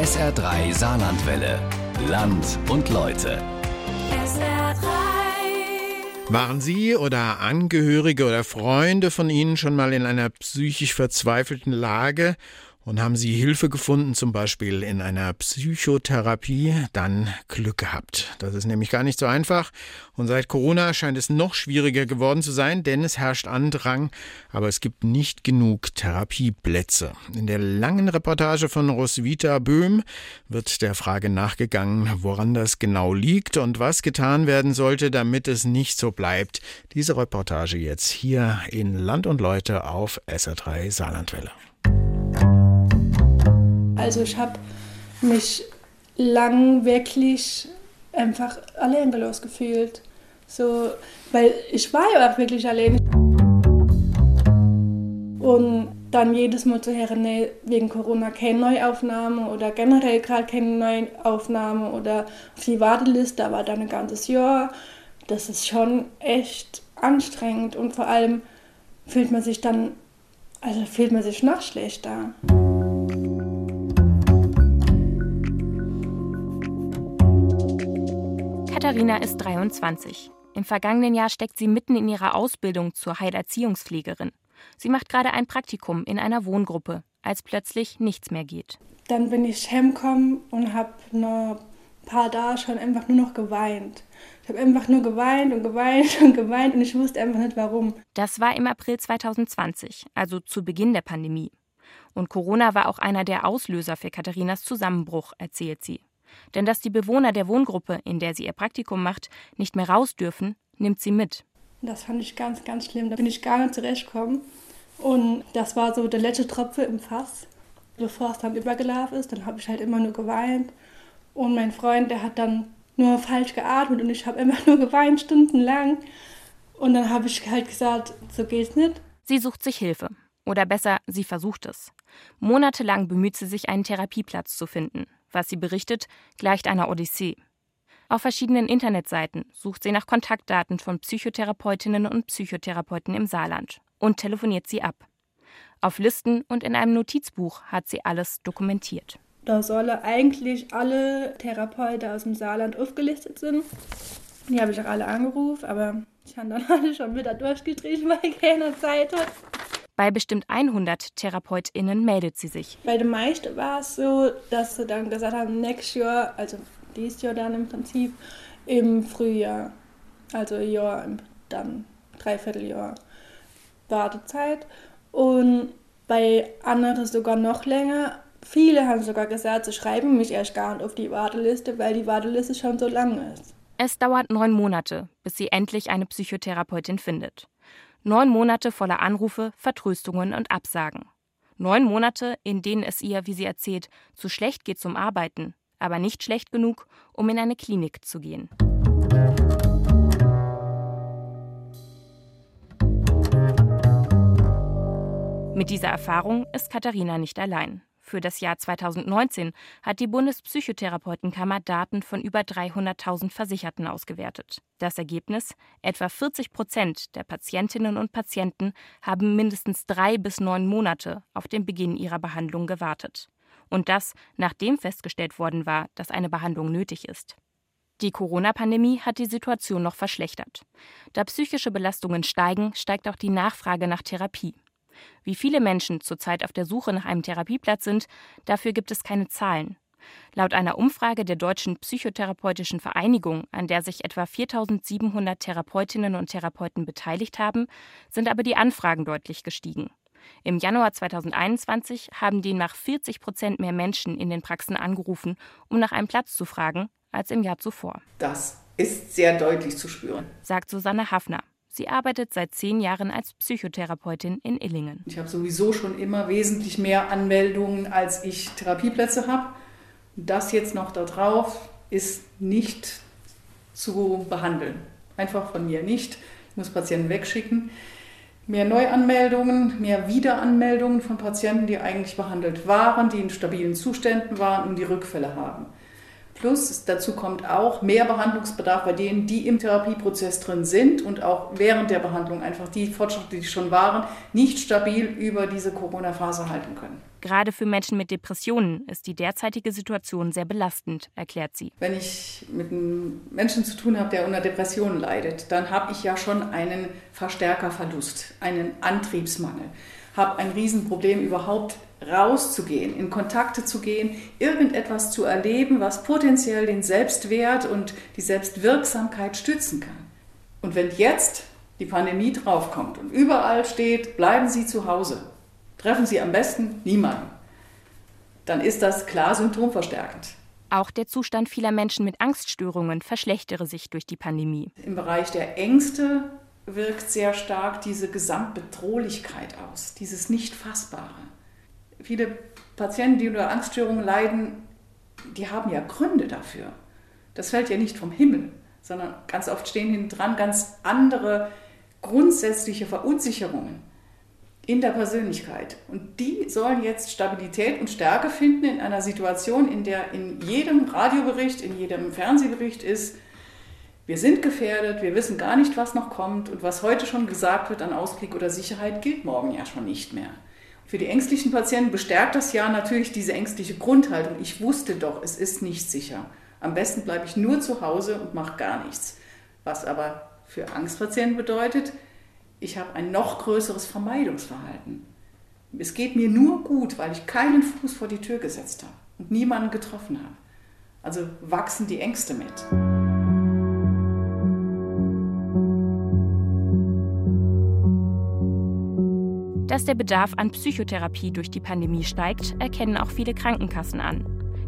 SR3 Saarlandwelle. Land und Leute. SR3. Waren Sie oder Angehörige oder Freunde von Ihnen schon mal in einer psychisch verzweifelten Lage und haben Sie Hilfe gefunden, zum Beispiel in einer Psychotherapie, dann Glück gehabt. Das ist nämlich gar nicht so einfach. Und seit Corona scheint es noch schwieriger geworden zu sein, denn es herrscht Andrang, aber es gibt nicht genug Therapieplätze. In der langen Reportage von Roswitha Böhm wird der Frage nachgegangen, woran das genau liegt und was getan werden sollte, damit es nicht so bleibt. Diese Reportage jetzt hier in Land und Leute auf SR3 Saarlandwelle. Also ich habe mich lang wirklich einfach allein gelassen gefühlt. So, weil ich war ja auch wirklich allein. Und dann jedes Mal zu hören, nee, wegen Corona keine Neuaufnahme oder generell gerade keine Neuaufnahme oder auf die Warteliste, aber dann ein ganzes Jahr. Das ist schon echt anstrengend und vor allem fühlt man sich dann, also fühlt man sich noch schlechter. Katharina ist 23. Im vergangenen Jahr steckt sie mitten in ihrer Ausbildung zur Heilerziehungspflegerin. Sie macht gerade ein Praktikum in einer Wohngruppe, als plötzlich nichts mehr geht. Dann bin ich heimgekommen und habe noch ein paar Tage schon einfach nur noch geweint. Ich habe einfach nur geweint und geweint und geweint und ich wusste einfach nicht warum. Das war im April 2020, also zu Beginn der Pandemie. Und Corona war auch einer der Auslöser für Katharinas Zusammenbruch, erzählt sie. Denn dass die Bewohner der Wohngruppe, in der sie ihr Praktikum macht, nicht mehr raus dürfen, nimmt sie mit. Das fand ich ganz, ganz schlimm. Da bin ich gar nicht zurechtgekommen. Und das war so der letzte Tropfen im Fass. Bevor es dann übergelaufen ist, dann habe ich halt immer nur geweint. Und mein Freund, der hat dann nur falsch geatmet und ich habe immer nur geweint, stundenlang. Und dann habe ich halt gesagt, so geht's nicht. Sie sucht sich Hilfe. Oder besser, sie versucht es. Monatelang bemüht sie sich, einen Therapieplatz zu finden. Was sie berichtet, gleicht einer Odyssee. Auf verschiedenen Internetseiten sucht sie nach Kontaktdaten von Psychotherapeutinnen und Psychotherapeuten im Saarland und telefoniert sie ab. Auf Listen und in einem Notizbuch hat sie alles dokumentiert. Da sollen eigentlich alle Therapeuten aus dem Saarland aufgelistet sind. Die habe ich auch alle angerufen, aber ich habe dann alle schon wieder durchgestrichen, weil keiner Zeit hat. Bei bestimmt 100 TherapeutInnen meldet sie sich. Bei den meisten war es so, dass sie dann gesagt haben, next year, also dieses Jahr dann im Prinzip, im Frühjahr. Also ein Jahr, dann Dreivierteljahr Wartezeit. Und bei anderen sogar noch länger. Viele haben sogar gesagt, sie schreiben mich erst gar nicht auf die Warteliste, weil die Warteliste schon so lang ist. Es dauert neun Monate, bis sie endlich eine Psychotherapeutin findet. Neun Monate voller Anrufe, Vertröstungen und Absagen. Neun Monate, in denen es ihr, wie sie erzählt, zu schlecht geht zum Arbeiten, aber nicht schlecht genug, um in eine Klinik zu gehen. Mit dieser Erfahrung ist Katharina nicht allein. Für das Jahr 2019 hat die Bundespsychotherapeutenkammer Daten von über 300.000 Versicherten ausgewertet. Das Ergebnis? Etwa 40 Prozent der Patientinnen und Patienten haben mindestens drei bis neun Monate auf den Beginn ihrer Behandlung gewartet. Und das, nachdem festgestellt worden war, dass eine Behandlung nötig ist. Die Corona-Pandemie hat die Situation noch verschlechtert. Da psychische Belastungen steigen, steigt auch die Nachfrage nach Therapie. Wie viele Menschen zurzeit auf der Suche nach einem Therapieplatz sind, dafür gibt es keine Zahlen. Laut einer Umfrage der Deutschen Psychotherapeutischen Vereinigung, an der sich etwa 4700 Therapeutinnen und Therapeuten beteiligt haben, sind aber die Anfragen deutlich gestiegen. Im Januar 2021 haben demnach 40 Prozent mehr Menschen in den Praxen angerufen, um nach einem Platz zu fragen, als im Jahr zuvor. Das ist sehr deutlich zu spüren, sagt Susanne Hafner. Sie arbeitet seit zehn Jahren als Psychotherapeutin in Illingen. Ich habe sowieso schon immer wesentlich mehr Anmeldungen, als ich Therapieplätze habe. Das jetzt noch da drauf ist nicht zu behandeln. Einfach von mir nicht. Ich muss Patienten wegschicken. Mehr Neuanmeldungen, mehr Wiederanmeldungen von Patienten, die eigentlich behandelt waren, die in stabilen Zuständen waren und die Rückfälle haben. Plus dazu kommt auch mehr Behandlungsbedarf bei denen, die im Therapieprozess drin sind und auch während der Behandlung einfach die Fortschritte, die schon waren, nicht stabil über diese Corona-Phase halten können. Gerade für Menschen mit Depressionen ist die derzeitige Situation sehr belastend, erklärt sie. Wenn ich mit einem Menschen zu tun habe, der unter Depressionen leidet, dann habe ich ja schon einen Verstärkerverlust, einen Antriebsmangel, habe ein Riesenproblem überhaupt rauszugehen, in Kontakte zu gehen, irgendetwas zu erleben, was potenziell den Selbstwert und die Selbstwirksamkeit stützen kann. Und wenn jetzt die Pandemie draufkommt und überall steht, bleiben Sie zu Hause, treffen Sie am besten niemanden, dann ist das klar symptomverstärkend. Auch der Zustand vieler Menschen mit Angststörungen verschlechtere sich durch die Pandemie. Im Bereich der Ängste wirkt sehr stark diese Gesamtbedrohlichkeit aus, dieses Nicht-Fassbare viele Patienten, die unter Angststörungen leiden, die haben ja Gründe dafür. Das fällt ja nicht vom Himmel, sondern ganz oft stehen hinten ganz andere grundsätzliche Verunsicherungen in der Persönlichkeit. Und die sollen jetzt Stabilität und Stärke finden in einer Situation, in der in jedem Radiobericht, in jedem Fernsehbericht ist, wir sind gefährdet, wir wissen gar nicht, was noch kommt und was heute schon gesagt wird an Ausblick oder Sicherheit, gilt morgen ja schon nicht mehr. Für die ängstlichen Patienten bestärkt das ja natürlich diese ängstliche Grundhaltung. Ich wusste doch, es ist nicht sicher. Am besten bleibe ich nur zu Hause und mache gar nichts. Was aber für Angstpatienten bedeutet, ich habe ein noch größeres Vermeidungsverhalten. Es geht mir nur gut, weil ich keinen Fuß vor die Tür gesetzt habe und niemanden getroffen habe. Also wachsen die Ängste mit. Dass der Bedarf an Psychotherapie durch die Pandemie steigt, erkennen auch viele Krankenkassen an.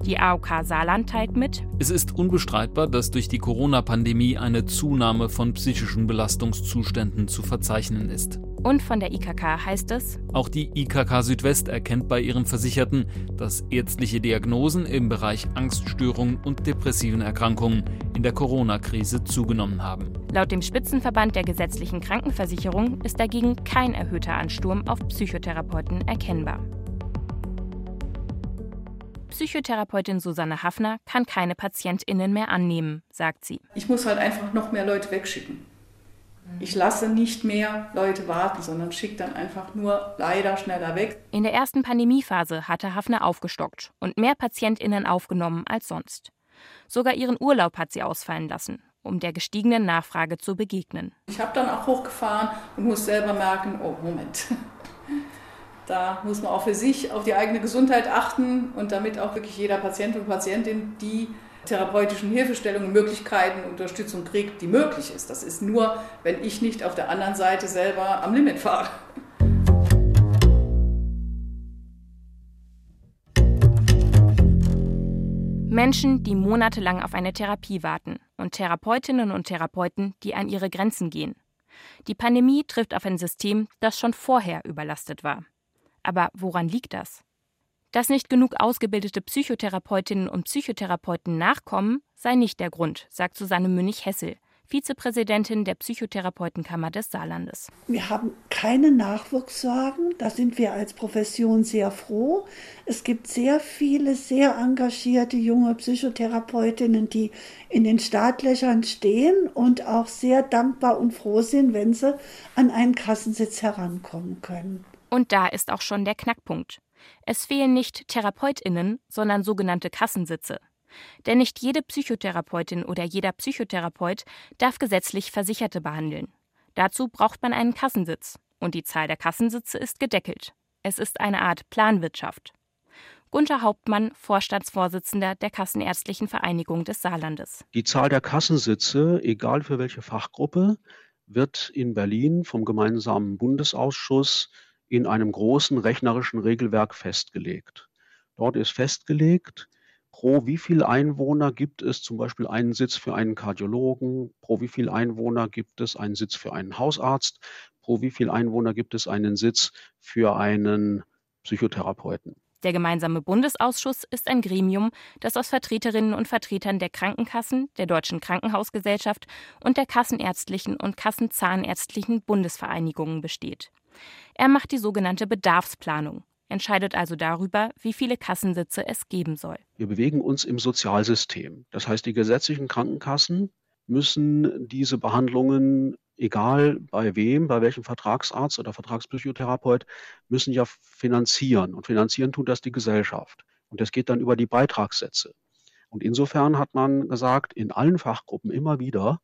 Die AOK Saarland teilt mit. Es ist unbestreitbar, dass durch die Corona-Pandemie eine Zunahme von psychischen Belastungszuständen zu verzeichnen ist. Und von der IKK heißt es, auch die IKK Südwest erkennt bei ihren Versicherten, dass ärztliche Diagnosen im Bereich Angststörungen und depressiven Erkrankungen in der Corona-Krise zugenommen haben. Laut dem Spitzenverband der gesetzlichen Krankenversicherung ist dagegen kein erhöhter Ansturm auf Psychotherapeuten erkennbar. Psychotherapeutin Susanne Hafner kann keine PatientInnen mehr annehmen, sagt sie. Ich muss halt einfach noch mehr Leute wegschicken. Ich lasse nicht mehr Leute warten, sondern schicke dann einfach nur leider schneller weg. In der ersten Pandemiephase hatte Hafner aufgestockt und mehr PatientInnen aufgenommen als sonst. Sogar ihren Urlaub hat sie ausfallen lassen, um der gestiegenen Nachfrage zu begegnen. Ich habe dann auch hochgefahren und muss selber merken, oh Moment, da muss man auch für sich auf die eigene Gesundheit achten und damit auch wirklich jeder Patient und Patientin die therapeutischen Hilfestellungen, Möglichkeiten, Unterstützung kriegt, die möglich ist. Das ist nur, wenn ich nicht auf der anderen Seite selber am Limit fahre. Menschen, die monatelang auf eine Therapie warten und Therapeutinnen und Therapeuten, die an ihre Grenzen gehen. Die Pandemie trifft auf ein System, das schon vorher überlastet war. Aber woran liegt das? Dass nicht genug ausgebildete Psychotherapeutinnen und Psychotherapeuten nachkommen, sei nicht der Grund, sagt Susanne Münnig-Hessel, Vizepräsidentin der Psychotherapeutenkammer des Saarlandes. Wir haben keine Nachwuchssorgen, da sind wir als Profession sehr froh. Es gibt sehr viele sehr engagierte junge Psychotherapeutinnen, die in den Startlöchern stehen und auch sehr dankbar und froh sind, wenn sie an einen Kassensitz herankommen können. Und da ist auch schon der Knackpunkt. Es fehlen nicht Therapeutinnen, sondern sogenannte Kassensitze. Denn nicht jede Psychotherapeutin oder jeder Psychotherapeut darf gesetzlich Versicherte behandeln. Dazu braucht man einen Kassensitz. Und die Zahl der Kassensitze ist gedeckelt. Es ist eine Art Planwirtschaft. Gunter Hauptmann, Vorstandsvorsitzender der Kassenärztlichen Vereinigung des Saarlandes. Die Zahl der Kassensitze, egal für welche Fachgruppe, wird in Berlin vom gemeinsamen Bundesausschuss in einem großen rechnerischen Regelwerk festgelegt. Dort ist festgelegt, pro wie viel Einwohner gibt es zum Beispiel einen Sitz für einen Kardiologen, pro wie viel Einwohner gibt es einen Sitz für einen Hausarzt, pro wie viel Einwohner gibt es einen Sitz für einen Psychotherapeuten. Der gemeinsame Bundesausschuss ist ein Gremium, das aus Vertreterinnen und Vertretern der Krankenkassen, der Deutschen Krankenhausgesellschaft und der Kassenärztlichen und Kassenzahnärztlichen Bundesvereinigungen besteht. Er macht die sogenannte Bedarfsplanung. entscheidet also darüber, wie viele Kassensitze es geben soll. Wir bewegen uns im Sozialsystem. Das heißt, die gesetzlichen Krankenkassen müssen diese Behandlungen, egal bei wem, bei welchem Vertragsarzt oder Vertragspsychotherapeut, müssen ja finanzieren. Und finanzieren tut das die Gesellschaft. Und das geht dann über die Beitragssätze. Und insofern hat man gesagt, in allen Fachgruppen immer wieder,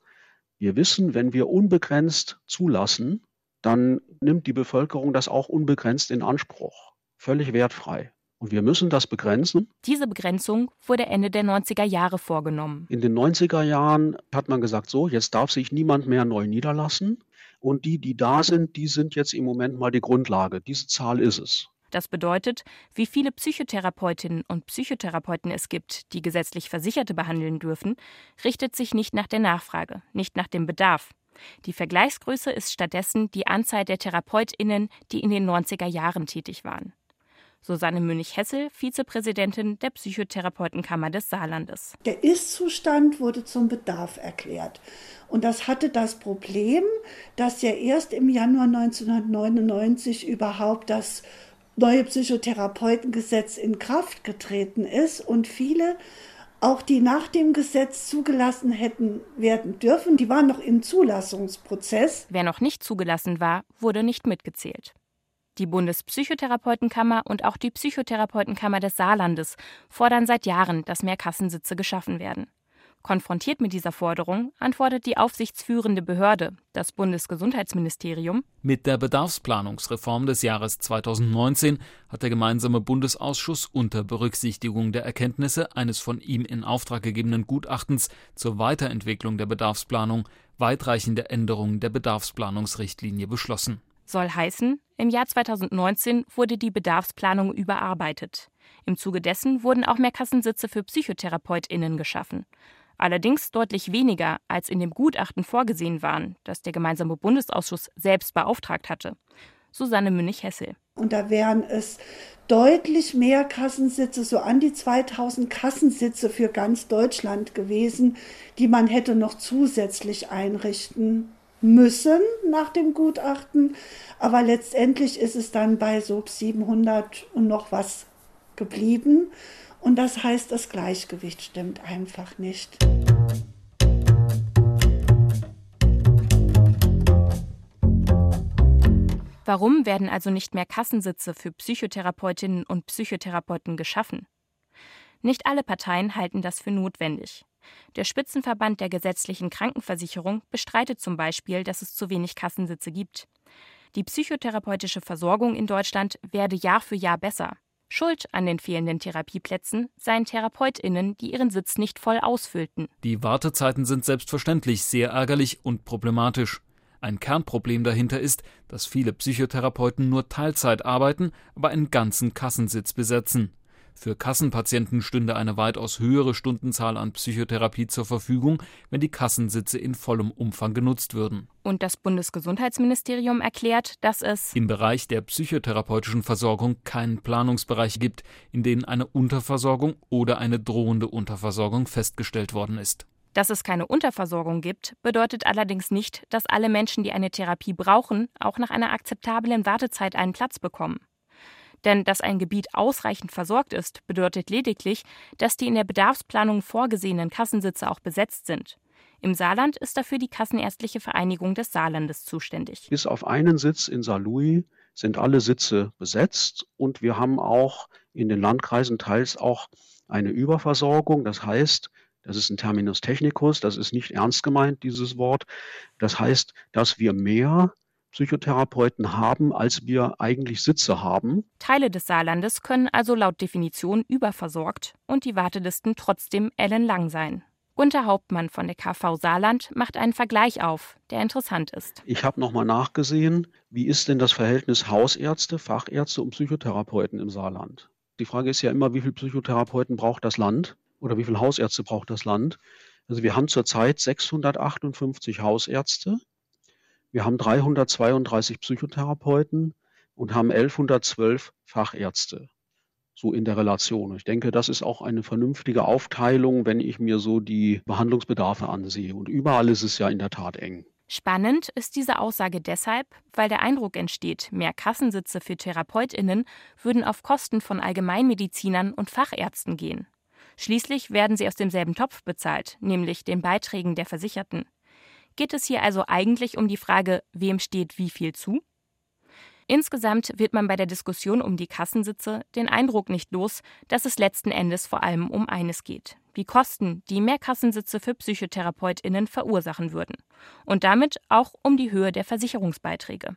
wir wissen, wenn wir unbegrenzt zulassen, dann nimmt die Bevölkerung das auch unbegrenzt in Anspruch. Völlig wertfrei. Und wir müssen das begrenzen. Diese Begrenzung wurde Ende der 90er Jahre vorgenommen. In den 90er Jahren hat man gesagt, so, jetzt darf sich niemand mehr neu niederlassen. Und die, die da sind, die sind jetzt im Moment mal die Grundlage. Diese Zahl ist es. Das bedeutet, wie viele Psychotherapeutinnen und Psychotherapeuten es gibt, die gesetzlich Versicherte behandeln dürfen, richtet sich nicht nach der Nachfrage, nicht nach dem Bedarf. Die Vergleichsgröße ist stattdessen die Anzahl der Therapeutinnen, die in den 90er Jahren tätig waren. Susanne Münich-Hessel, Vizepräsidentin der Psychotherapeutenkammer des Saarlandes. Der Ist-Zustand wurde zum Bedarf erklärt. Und das hatte das Problem, dass ja erst im Januar 1999 überhaupt das neue Psychotherapeutengesetz in Kraft getreten ist und viele auch die nach dem Gesetz zugelassen hätten werden dürfen, die waren noch im Zulassungsprozess. Wer noch nicht zugelassen war, wurde nicht mitgezählt. Die Bundespsychotherapeutenkammer und auch die Psychotherapeutenkammer des Saarlandes fordern seit Jahren, dass mehr Kassensitze geschaffen werden. Konfrontiert mit dieser Forderung antwortet die aufsichtsführende Behörde, das Bundesgesundheitsministerium. Mit der Bedarfsplanungsreform des Jahres 2019 hat der gemeinsame Bundesausschuss unter Berücksichtigung der Erkenntnisse eines von ihm in Auftrag gegebenen Gutachtens zur Weiterentwicklung der Bedarfsplanung weitreichende Änderungen der Bedarfsplanungsrichtlinie beschlossen. Soll heißen, im Jahr 2019 wurde die Bedarfsplanung überarbeitet. Im Zuge dessen wurden auch mehr Kassensitze für PsychotherapeutInnen geschaffen. Allerdings deutlich weniger, als in dem Gutachten vorgesehen waren, das der gemeinsame Bundesausschuss selbst beauftragt hatte. Susanne Münich-Hessel. Und da wären es deutlich mehr Kassensitze, so an die 2000 Kassensitze für ganz Deutschland gewesen, die man hätte noch zusätzlich einrichten müssen nach dem Gutachten. Aber letztendlich ist es dann bei so 700 und noch was geblieben. Und das heißt, das Gleichgewicht stimmt einfach nicht. Warum werden also nicht mehr Kassensitze für Psychotherapeutinnen und Psychotherapeuten geschaffen? Nicht alle Parteien halten das für notwendig. Der Spitzenverband der gesetzlichen Krankenversicherung bestreitet zum Beispiel, dass es zu wenig Kassensitze gibt. Die psychotherapeutische Versorgung in Deutschland werde Jahr für Jahr besser. Schuld an den fehlenden Therapieplätzen seien Therapeutinnen, die ihren Sitz nicht voll ausfüllten. Die Wartezeiten sind selbstverständlich sehr ärgerlich und problematisch. Ein Kernproblem dahinter ist, dass viele Psychotherapeuten nur Teilzeit arbeiten, aber einen ganzen Kassensitz besetzen. Für Kassenpatienten stünde eine weitaus höhere Stundenzahl an Psychotherapie zur Verfügung, wenn die Kassensitze in vollem Umfang genutzt würden. Und das Bundesgesundheitsministerium erklärt, dass es im Bereich der psychotherapeutischen Versorgung keinen Planungsbereich gibt, in denen eine Unterversorgung oder eine drohende Unterversorgung festgestellt worden ist. Dass es keine Unterversorgung gibt, bedeutet allerdings nicht, dass alle Menschen, die eine Therapie brauchen, auch nach einer akzeptablen Wartezeit einen Platz bekommen. Denn dass ein Gebiet ausreichend versorgt ist, bedeutet lediglich, dass die in der Bedarfsplanung vorgesehenen Kassensitze auch besetzt sind. Im Saarland ist dafür die Kassenärztliche Vereinigung des Saarlandes zuständig. Bis auf einen Sitz in Saarlouis sind alle Sitze besetzt und wir haben auch in den Landkreisen teils auch eine Überversorgung. Das heißt, das ist ein Terminus technicus, das ist nicht ernst gemeint, dieses Wort. Das heißt, dass wir mehr Psychotherapeuten haben, als wir eigentlich Sitze haben. Teile des Saarlandes können also laut Definition überversorgt und die Wartelisten trotzdem ellenlang sein. Gunter Hauptmann von der KV Saarland macht einen Vergleich auf, der interessant ist. Ich habe nochmal nachgesehen, wie ist denn das Verhältnis Hausärzte, Fachärzte und Psychotherapeuten im Saarland? Die Frage ist ja immer, wie viele Psychotherapeuten braucht das Land oder wie viele Hausärzte braucht das Land? Also wir haben zurzeit 658 Hausärzte, wir haben 332 Psychotherapeuten und haben 1112 Fachärzte. So in der Relation. Ich denke, das ist auch eine vernünftige Aufteilung, wenn ich mir so die Behandlungsbedarfe ansehe. Und überall ist es ja in der Tat eng. Spannend ist diese Aussage deshalb, weil der Eindruck entsteht, mehr Kassensitze für Therapeutinnen würden auf Kosten von Allgemeinmedizinern und Fachärzten gehen. Schließlich werden sie aus demselben Topf bezahlt, nämlich den Beiträgen der Versicherten. Geht es hier also eigentlich um die Frage, wem steht wie viel zu? Insgesamt wird man bei der Diskussion um die Kassensitze den Eindruck nicht los, dass es letzten Endes vor allem um eines geht. Die Kosten, die mehr Kassensitze für PsychotherapeutInnen verursachen würden. Und damit auch um die Höhe der Versicherungsbeiträge.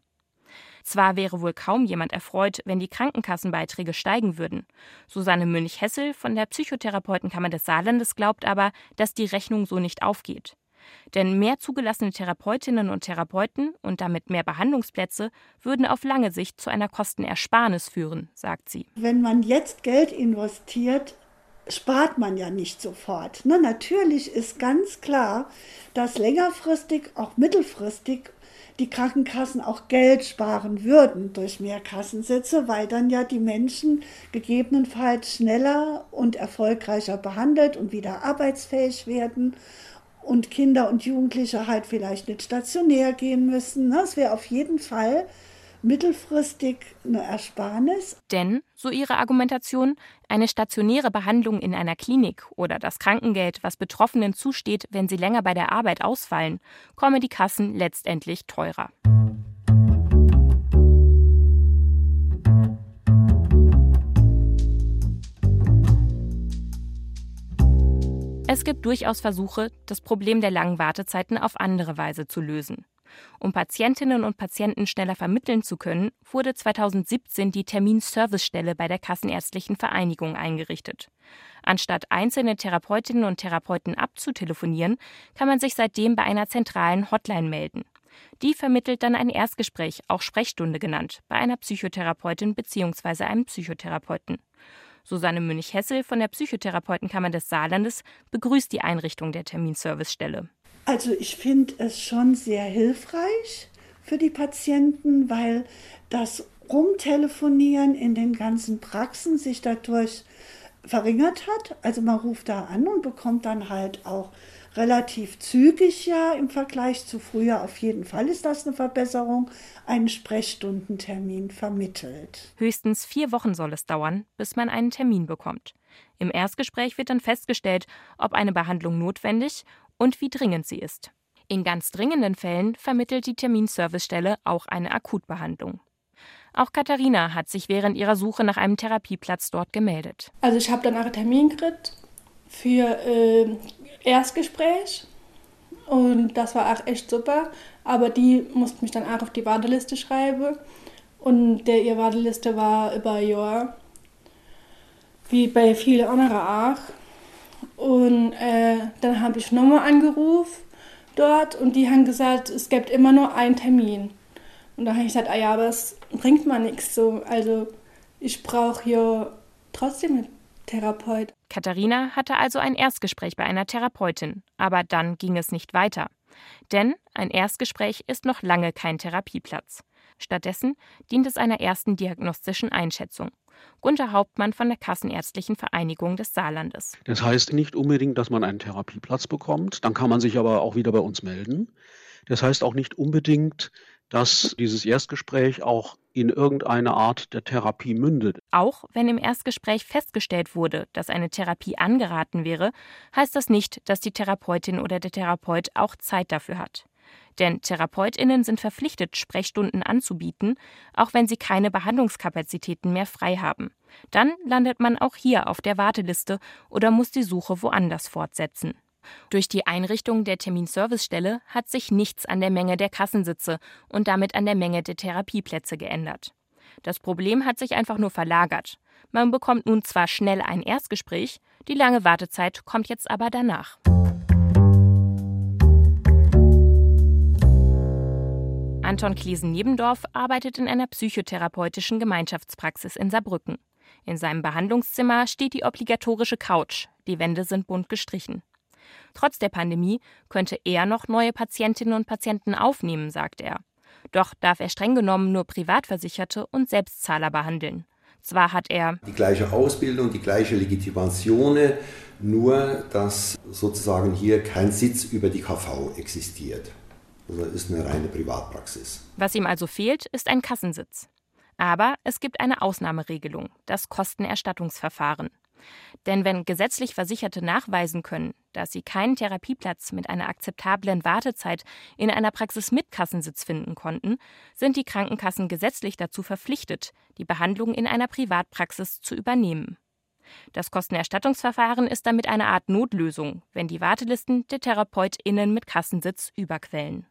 Zwar wäre wohl kaum jemand erfreut, wenn die Krankenkassenbeiträge steigen würden. Susanne Münch-Hessel von der Psychotherapeutenkammer des Saarlandes glaubt aber, dass die Rechnung so nicht aufgeht. Denn mehr zugelassene Therapeutinnen und Therapeuten und damit mehr Behandlungsplätze würden auf lange Sicht zu einer Kostenersparnis führen, sagt sie. Wenn man jetzt Geld investiert, spart man ja nicht sofort. Ne, natürlich ist ganz klar, dass längerfristig, auch mittelfristig die Krankenkassen auch Geld sparen würden durch mehr Kassensitze, weil dann ja die Menschen gegebenenfalls schneller und erfolgreicher behandelt und wieder arbeitsfähig werden und Kinder und Jugendliche halt vielleicht nicht stationär gehen müssen. Das wäre auf jeden Fall mittelfristig eine Ersparnis. Denn, so ihre Argumentation, eine stationäre Behandlung in einer Klinik oder das Krankengeld, was Betroffenen zusteht, wenn sie länger bei der Arbeit ausfallen, komme die Kassen letztendlich teurer. Es gibt durchaus Versuche, das Problem der langen Wartezeiten auf andere Weise zu lösen. Um Patientinnen und Patienten schneller vermitteln zu können, wurde 2017 die Terminservicestelle bei der Kassenärztlichen Vereinigung eingerichtet. Anstatt einzelne Therapeutinnen und Therapeuten abzutelefonieren, kann man sich seitdem bei einer zentralen Hotline melden. Die vermittelt dann ein Erstgespräch, auch Sprechstunde genannt, bei einer Psychotherapeutin bzw. einem Psychotherapeuten. Susanne Münch-Hessel von der Psychotherapeutenkammer des Saarlandes begrüßt die Einrichtung der Terminservicestelle. Also ich finde es schon sehr hilfreich für die Patienten, weil das Rumtelefonieren in den ganzen Praxen sich dadurch verringert hat. Also man ruft da an und bekommt dann halt auch relativ zügig ja im Vergleich zu früher. Auf jeden Fall ist das eine Verbesserung, einen Sprechstundentermin vermittelt. Höchstens vier Wochen soll es dauern, bis man einen Termin bekommt. Im Erstgespräch wird dann festgestellt, ob eine Behandlung notwendig und wie dringend sie ist. In ganz dringenden Fällen vermittelt die Terminservicestelle auch eine Akutbehandlung. Auch Katharina hat sich während ihrer Suche nach einem Therapieplatz dort gemeldet. Also ich habe dann einen Termin gekriegt für äh, Erstgespräch und das war auch echt super. Aber die musste mich dann auch auf die Warteliste schreiben und der ihr Warteliste war über ein Jahr, wie bei vielen anderen auch. Und äh, dann habe ich nochmal angerufen dort und die haben gesagt, es gibt immer nur einen Termin. Und da habe ich gesagt, ah ja, aber es bringt mal nichts so. Also ich brauche hier trotzdem einen Therapeut. Katharina hatte also ein Erstgespräch bei einer Therapeutin, aber dann ging es nicht weiter. Denn ein Erstgespräch ist noch lange kein Therapieplatz. Stattdessen dient es einer ersten diagnostischen Einschätzung. Gunter Hauptmann von der Kassenärztlichen Vereinigung des Saarlandes. Das heißt nicht unbedingt, dass man einen Therapieplatz bekommt. Dann kann man sich aber auch wieder bei uns melden. Das heißt auch nicht unbedingt, dass dieses Erstgespräch auch in irgendeine Art der Therapie mündet. Auch wenn im Erstgespräch festgestellt wurde, dass eine Therapie angeraten wäre, heißt das nicht, dass die Therapeutin oder der Therapeut auch Zeit dafür hat. Denn Therapeutinnen sind verpflichtet, Sprechstunden anzubieten, auch wenn sie keine Behandlungskapazitäten mehr frei haben. Dann landet man auch hier auf der Warteliste oder muss die Suche woanders fortsetzen. Durch die Einrichtung der Terminservicestelle hat sich nichts an der Menge der Kassensitze und damit an der Menge der Therapieplätze geändert. Das Problem hat sich einfach nur verlagert. Man bekommt nun zwar schnell ein Erstgespräch, die lange Wartezeit kommt jetzt aber danach. Anton Kliesen-Nebendorf arbeitet in einer psychotherapeutischen Gemeinschaftspraxis in Saarbrücken. In seinem Behandlungszimmer steht die obligatorische Couch, die Wände sind bunt gestrichen. Trotz der Pandemie könnte er noch neue Patientinnen und Patienten aufnehmen, sagt er. Doch darf er streng genommen nur Privatversicherte und Selbstzahler behandeln. Zwar hat er die gleiche Ausbildung, die gleiche Legitimation, nur dass sozusagen hier kein Sitz über die KV existiert. Also ist eine reine Privatpraxis. Was ihm also fehlt, ist ein Kassensitz. Aber es gibt eine Ausnahmeregelung, das Kostenerstattungsverfahren. Denn wenn gesetzlich Versicherte nachweisen können, dass sie keinen Therapieplatz mit einer akzeptablen Wartezeit in einer Praxis mit Kassensitz finden konnten, sind die Krankenkassen gesetzlich dazu verpflichtet, die Behandlung in einer Privatpraxis zu übernehmen. Das Kostenerstattungsverfahren ist damit eine Art Notlösung, wenn die Wartelisten der TherapeutInnen mit Kassensitz überquellen.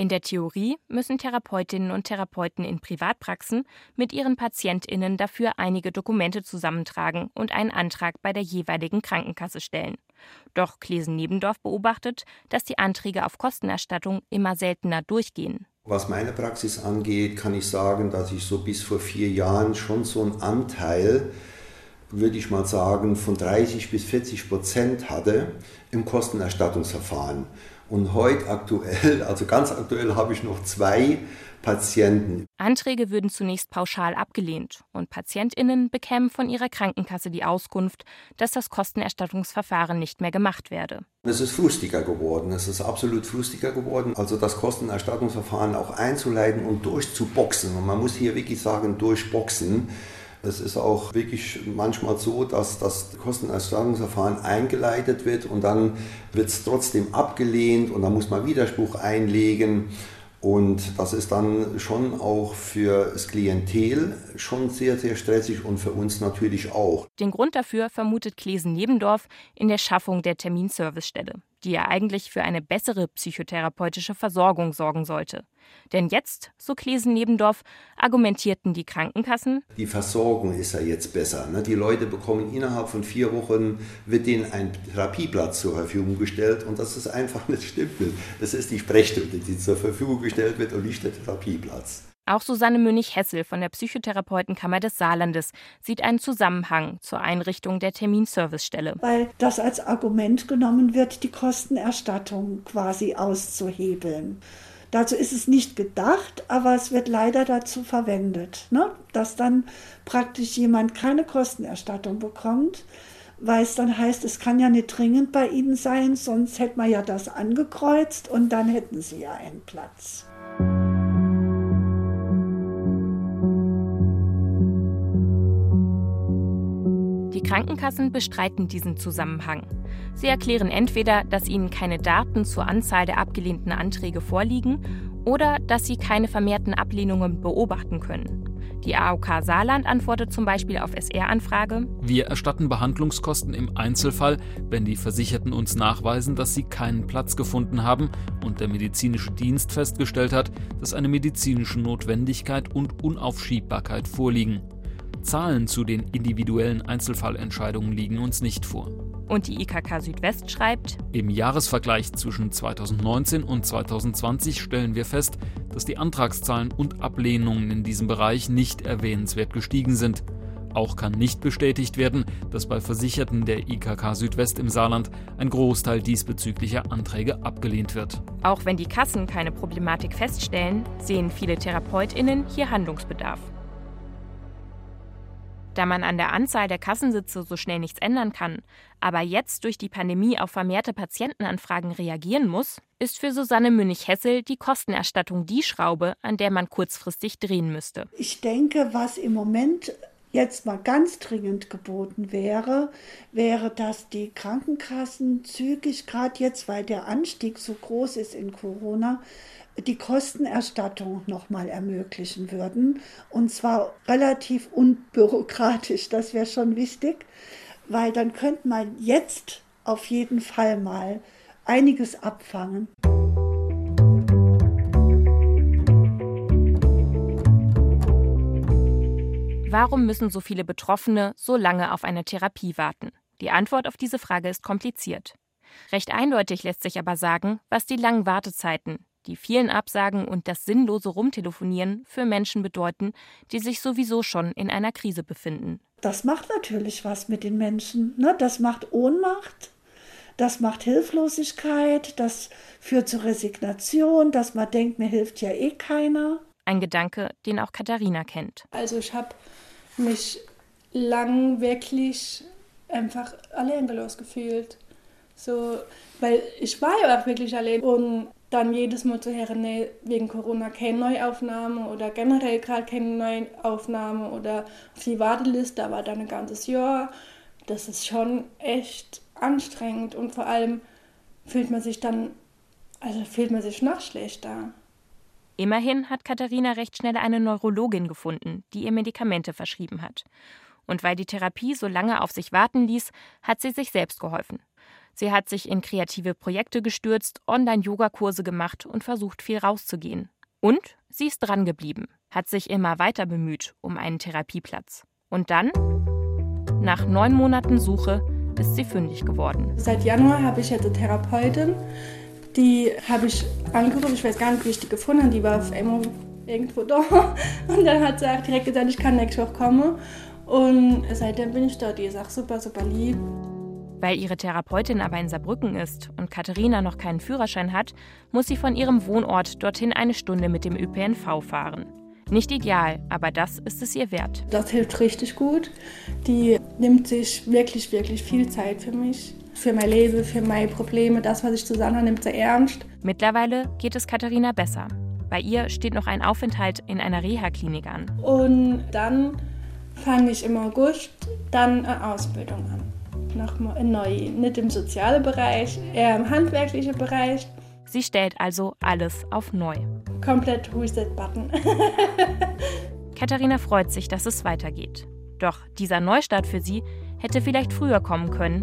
In der Theorie müssen Therapeutinnen und Therapeuten in Privatpraxen mit ihren Patientinnen dafür einige Dokumente zusammentragen und einen Antrag bei der jeweiligen Krankenkasse stellen. Doch Klesen-Nebendorf beobachtet, dass die Anträge auf Kostenerstattung immer seltener durchgehen. Was meine Praxis angeht, kann ich sagen, dass ich so bis vor vier Jahren schon so einen Anteil, würde ich mal sagen, von 30 bis 40 Prozent hatte im Kostenerstattungsverfahren. Und heute aktuell, also ganz aktuell, habe ich noch zwei Patienten. Anträge würden zunächst pauschal abgelehnt und PatientInnen bekämen von ihrer Krankenkasse die Auskunft, dass das Kostenerstattungsverfahren nicht mehr gemacht werde. Es ist frustiger geworden, es ist absolut frustiger geworden, also das Kostenerstattungsverfahren auch einzuleiten und durchzuboxen. Und man muss hier wirklich sagen, durchboxen es ist auch wirklich manchmal so, dass das Kostenerstattungsverfahren eingeleitet wird und dann wird es trotzdem abgelehnt und dann muss man Widerspruch einlegen. Und das ist dann schon auch für das Klientel schon sehr, sehr stressig und für uns natürlich auch. Den Grund dafür vermutet Klesen-Nebendorf in der Schaffung der Terminservicestelle die ja eigentlich für eine bessere psychotherapeutische Versorgung sorgen sollte. Denn jetzt, so Klesen Nebendorf, argumentierten die Krankenkassen. Die Versorgung ist ja jetzt besser. Ne? Die Leute bekommen innerhalb von vier Wochen, wird denen ein Therapieplatz zur Verfügung gestellt und das ist einfach nicht stimmt. Es ist die Sprechstunde, die zur Verfügung gestellt wird und nicht der Therapieplatz. Auch Susanne Münich-Hessel von der Psychotherapeutenkammer des Saarlandes sieht einen Zusammenhang zur Einrichtung der Terminservicestelle. Weil das als Argument genommen wird, die Kostenerstattung quasi auszuhebeln. Dazu ist es nicht gedacht, aber es wird leider dazu verwendet, ne? dass dann praktisch jemand keine Kostenerstattung bekommt, weil es dann heißt, es kann ja nicht dringend bei Ihnen sein, sonst hätte man ja das angekreuzt und dann hätten Sie ja einen Platz. Krankenkassen bestreiten diesen Zusammenhang. Sie erklären entweder, dass ihnen keine Daten zur Anzahl der abgelehnten Anträge vorliegen oder dass sie keine vermehrten Ablehnungen beobachten können. Die AOK Saarland antwortet zum Beispiel auf SR-Anfrage. Wir erstatten Behandlungskosten im Einzelfall, wenn die Versicherten uns nachweisen, dass sie keinen Platz gefunden haben und der medizinische Dienst festgestellt hat, dass eine medizinische Notwendigkeit und Unaufschiebbarkeit vorliegen. Zahlen zu den individuellen Einzelfallentscheidungen liegen uns nicht vor. Und die IKK Südwest schreibt, im Jahresvergleich zwischen 2019 und 2020 stellen wir fest, dass die Antragszahlen und Ablehnungen in diesem Bereich nicht erwähnenswert gestiegen sind. Auch kann nicht bestätigt werden, dass bei Versicherten der IKK Südwest im Saarland ein Großteil diesbezüglicher Anträge abgelehnt wird. Auch wenn die Kassen keine Problematik feststellen, sehen viele Therapeutinnen hier Handlungsbedarf. Da man an der Anzahl der Kassensitze so schnell nichts ändern kann, aber jetzt durch die Pandemie auf vermehrte Patientenanfragen reagieren muss, ist für Susanne Münich-Hessel die Kostenerstattung die Schraube, an der man kurzfristig drehen müsste. Ich denke, was im Moment jetzt mal ganz dringend geboten wäre, wäre, dass die Krankenkassen zügig, gerade jetzt, weil der Anstieg so groß ist in Corona, die Kostenerstattung nochmal ermöglichen würden. Und zwar relativ unbürokratisch, das wäre schon wichtig, weil dann könnte man jetzt auf jeden Fall mal einiges abfangen. Warum müssen so viele Betroffene so lange auf eine Therapie warten? Die Antwort auf diese Frage ist kompliziert. Recht eindeutig lässt sich aber sagen, was die langen Wartezeiten, die vielen Absagen und das sinnlose Rumtelefonieren für Menschen bedeuten, die sich sowieso schon in einer Krise befinden. Das macht natürlich was mit den Menschen. Ne? Das macht Ohnmacht, das macht Hilflosigkeit, das führt zu Resignation, dass man denkt, mir hilft ja eh keiner. Ein Gedanke, den auch Katharina kennt. Also ich habe mich lang wirklich einfach allein gefühlt. So, weil ich war ja auch wirklich allein und dann jedes Mal zu hören, nee, wegen Corona keine Neuaufnahme oder generell gerade keine Neuaufnahme oder auf die Warteliste, aber dann ein ganzes Jahr, das ist schon echt anstrengend und vor allem fühlt man sich dann, also fühlt man sich noch schlechter. Immerhin hat Katharina recht schnell eine Neurologin gefunden, die ihr Medikamente verschrieben hat. Und weil die Therapie so lange auf sich warten ließ, hat sie sich selbst geholfen. Sie hat sich in kreative Projekte gestürzt, Online-Yoga-Kurse gemacht und versucht, viel rauszugehen. Und sie ist dran geblieben, hat sich immer weiter bemüht um einen Therapieplatz. Und dann, nach neun Monaten Suche, ist sie fündig geworden. Seit Januar habe ich jetzt eine Therapeutin, die habe ich angerufen, ich weiß gar nicht, wie ich die gefunden habe, die war auf einmal irgendwo da. Und dann hat sie auch direkt gesagt, ich kann nächste Woche kommen. Und seitdem bin ich da, die ist auch super, super lieb. Weil ihre Therapeutin aber in Saarbrücken ist und Katharina noch keinen Führerschein hat, muss sie von ihrem Wohnort dorthin eine Stunde mit dem ÖPNV fahren. Nicht ideal, aber das ist es ihr wert. Das hilft richtig gut. Die nimmt sich wirklich, wirklich viel Zeit für mich, für mein Leben, für meine Probleme. Das, was ich zu sagen habe, nimmt sie ernst. Mittlerweile geht es Katharina besser. Bei ihr steht noch ein Aufenthalt in einer Reha-Klinik an. Und dann fange ich im August dann eine Ausbildung an nochmal neu, nicht im sozialen Bereich, eher im handwerklichen Bereich. Sie stellt also alles auf neu. Komplett Reset-Button. Katharina freut sich, dass es weitergeht. Doch dieser Neustart für sie hätte vielleicht früher kommen können,